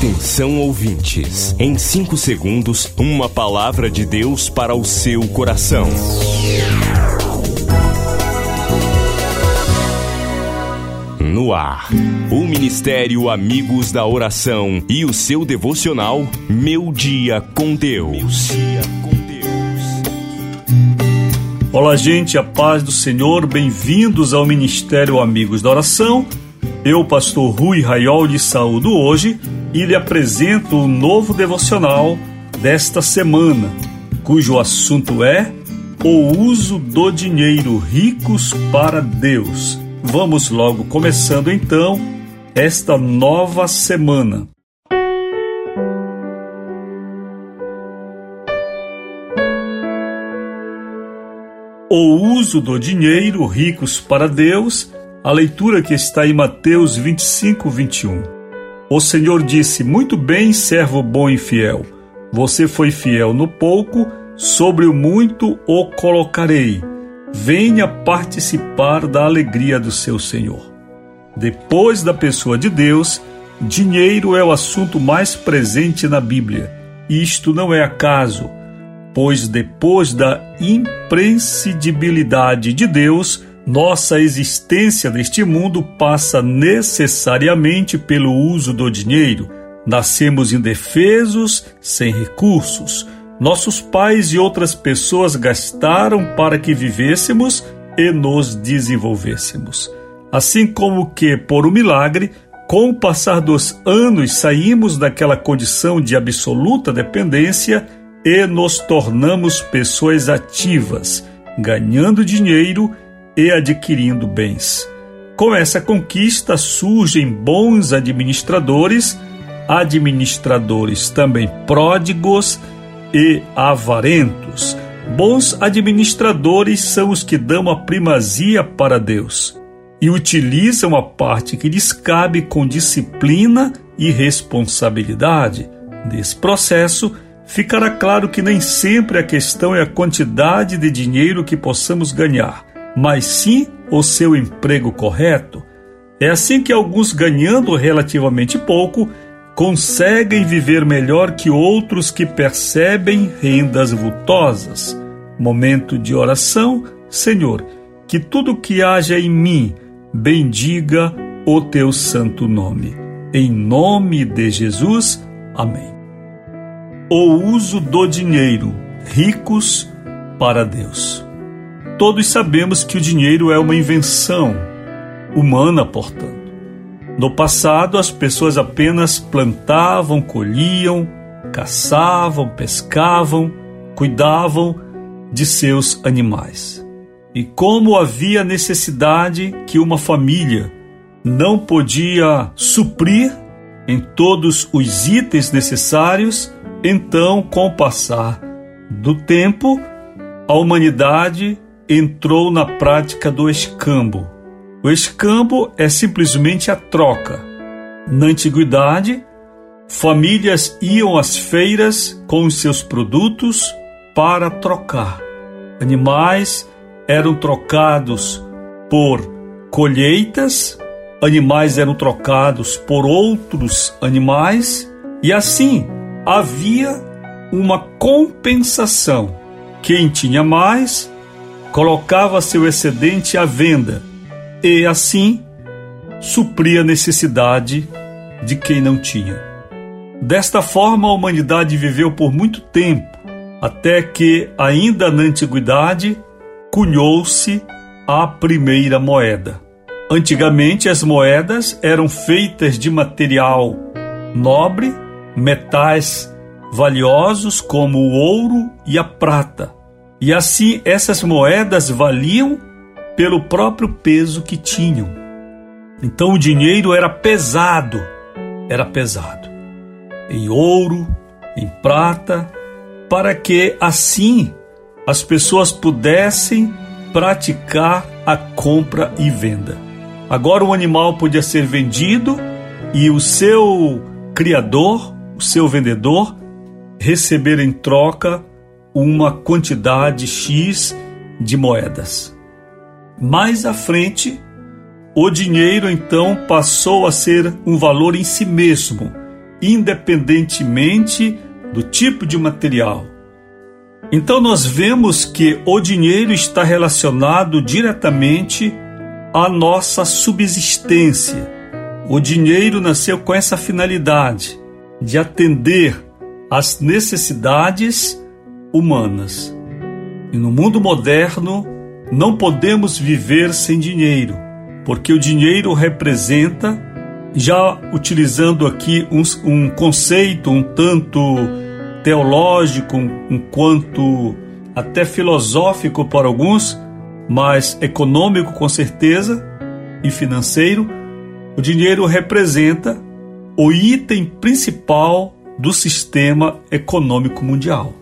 Atenção ouvintes, em 5 segundos, uma palavra de Deus para o seu coração. No ar, o Ministério Amigos da Oração e o seu devocional Meu Dia com Deus. Olá, gente, a paz do Senhor, bem-vindos ao Ministério Amigos da Oração. Eu, pastor Rui Raiol, de saúdo hoje e lhe apresento o novo devocional desta semana, cujo assunto é o uso do dinheiro ricos para Deus. Vamos logo começando então esta nova semana. O uso do dinheiro ricos para Deus, a leitura que está em Mateus 25, 21. O Senhor disse: Muito bem, servo bom e fiel. Você foi fiel no pouco, sobre o muito o colocarei. Venha participar da alegria do seu Senhor. Depois da pessoa de Deus, dinheiro é o assunto mais presente na Bíblia. Isto não é acaso, pois depois da imprescindibilidade de Deus, nossa existência neste mundo passa necessariamente pelo uso do dinheiro. Nascemos indefesos, sem recursos. Nossos pais e outras pessoas gastaram para que vivêssemos e nos desenvolvêssemos. Assim como que, por um milagre, com o passar dos anos saímos daquela condição de absoluta dependência e nos tornamos pessoas ativas, ganhando dinheiro e adquirindo bens. Com essa conquista surgem bons administradores, administradores também pródigos e avarentos. Bons administradores são os que dão a primazia para Deus e utilizam a parte que lhes cabe com disciplina e responsabilidade. Nesse processo, ficará claro que nem sempre a questão é a quantidade de dinheiro que possamos ganhar, mas sim o seu emprego correto. É assim que alguns, ganhando relativamente pouco, conseguem viver melhor que outros que percebem rendas vultosas. Momento de oração, Senhor, que tudo que haja em mim bendiga o teu santo nome. Em nome de Jesus, amém. O uso do dinheiro, ricos para Deus. Todos sabemos que o dinheiro é uma invenção humana, portanto. No passado, as pessoas apenas plantavam, colhiam, caçavam, pescavam, cuidavam de seus animais. E como havia necessidade que uma família não podia suprir em todos os itens necessários, então, com o passar do tempo, a humanidade entrou na prática do escambo. O escambo é simplesmente a troca. Na antiguidade, famílias iam às feiras com os seus produtos para trocar. Animais eram trocados por colheitas, animais eram trocados por outros animais, e assim havia uma compensação. Quem tinha mais colocava seu excedente à venda e, assim, supria a necessidade de quem não tinha. Desta forma, a humanidade viveu por muito tempo, até que, ainda na antiguidade, cunhou-se a primeira moeda. Antigamente, as moedas eram feitas de material nobre, metais valiosos como o ouro e a prata e assim essas moedas valiam pelo próprio peso que tinham. Então o dinheiro era pesado, era pesado. Em ouro, em prata, para que assim as pessoas pudessem praticar a compra e venda. Agora o animal podia ser vendido e o seu criador, o seu vendedor, receber em troca uma quantidade X de moedas. Mais à frente, o dinheiro então passou a ser um valor em si mesmo independentemente do tipo de material. Então nós vemos que o dinheiro está relacionado diretamente à nossa subsistência. O dinheiro nasceu com essa finalidade de atender às necessidades humanas. E no mundo moderno não podemos viver sem dinheiro, porque o dinheiro representa, já utilizando aqui um, um conceito um tanto teológico, um quanto até filosófico para alguns, mas econômico com certeza e financeiro, o dinheiro representa o item principal do sistema econômico mundial.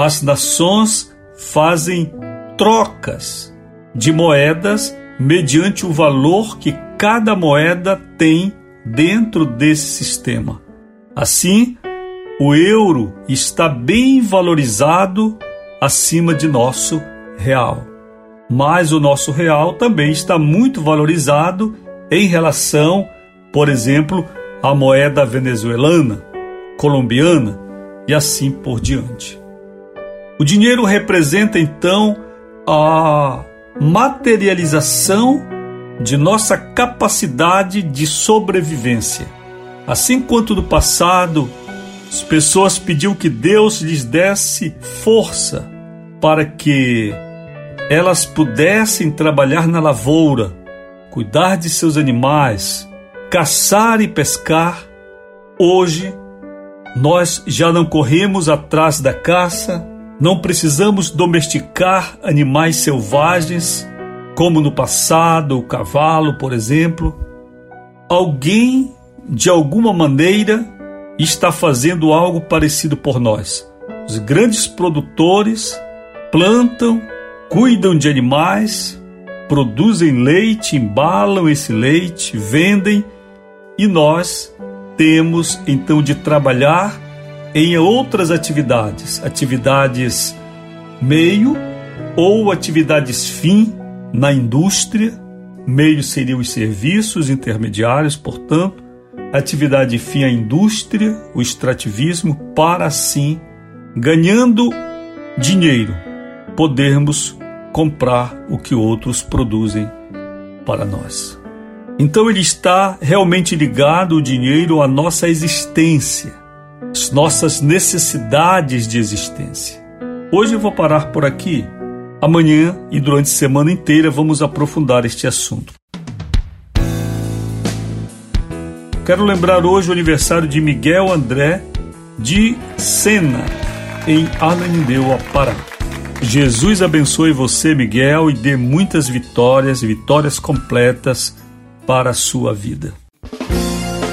As nações fazem trocas de moedas mediante o valor que cada moeda tem dentro desse sistema. Assim, o euro está bem valorizado acima de nosso real. Mas o nosso real também está muito valorizado em relação, por exemplo, à moeda venezuelana, colombiana e assim por diante. O dinheiro representa então a materialização de nossa capacidade de sobrevivência. Assim quanto no passado as pessoas pediam que Deus lhes desse força para que elas pudessem trabalhar na lavoura, cuidar de seus animais, caçar e pescar. Hoje, nós já não corremos atrás da caça, não precisamos domesticar animais selvagens, como no passado, o cavalo, por exemplo. Alguém, de alguma maneira, está fazendo algo parecido por nós. Os grandes produtores plantam, cuidam de animais, produzem leite, embalam esse leite, vendem e nós temos então de trabalhar em outras atividades, atividades meio ou atividades fim na indústria. Meio seriam os serviços intermediários, portanto, atividade fim à indústria, o extrativismo, para assim, ganhando dinheiro, podermos comprar o que outros produzem para nós. Então ele está realmente ligado o dinheiro à nossa existência, às nossas necessidades de existência. Hoje eu vou parar por aqui. Amanhã e durante a semana inteira vamos aprofundar este assunto. Quero lembrar hoje o aniversário de Miguel André de Sena, em Ananindeua, Pará. Jesus abençoe você, Miguel, e dê muitas vitórias, vitórias completas para a sua vida.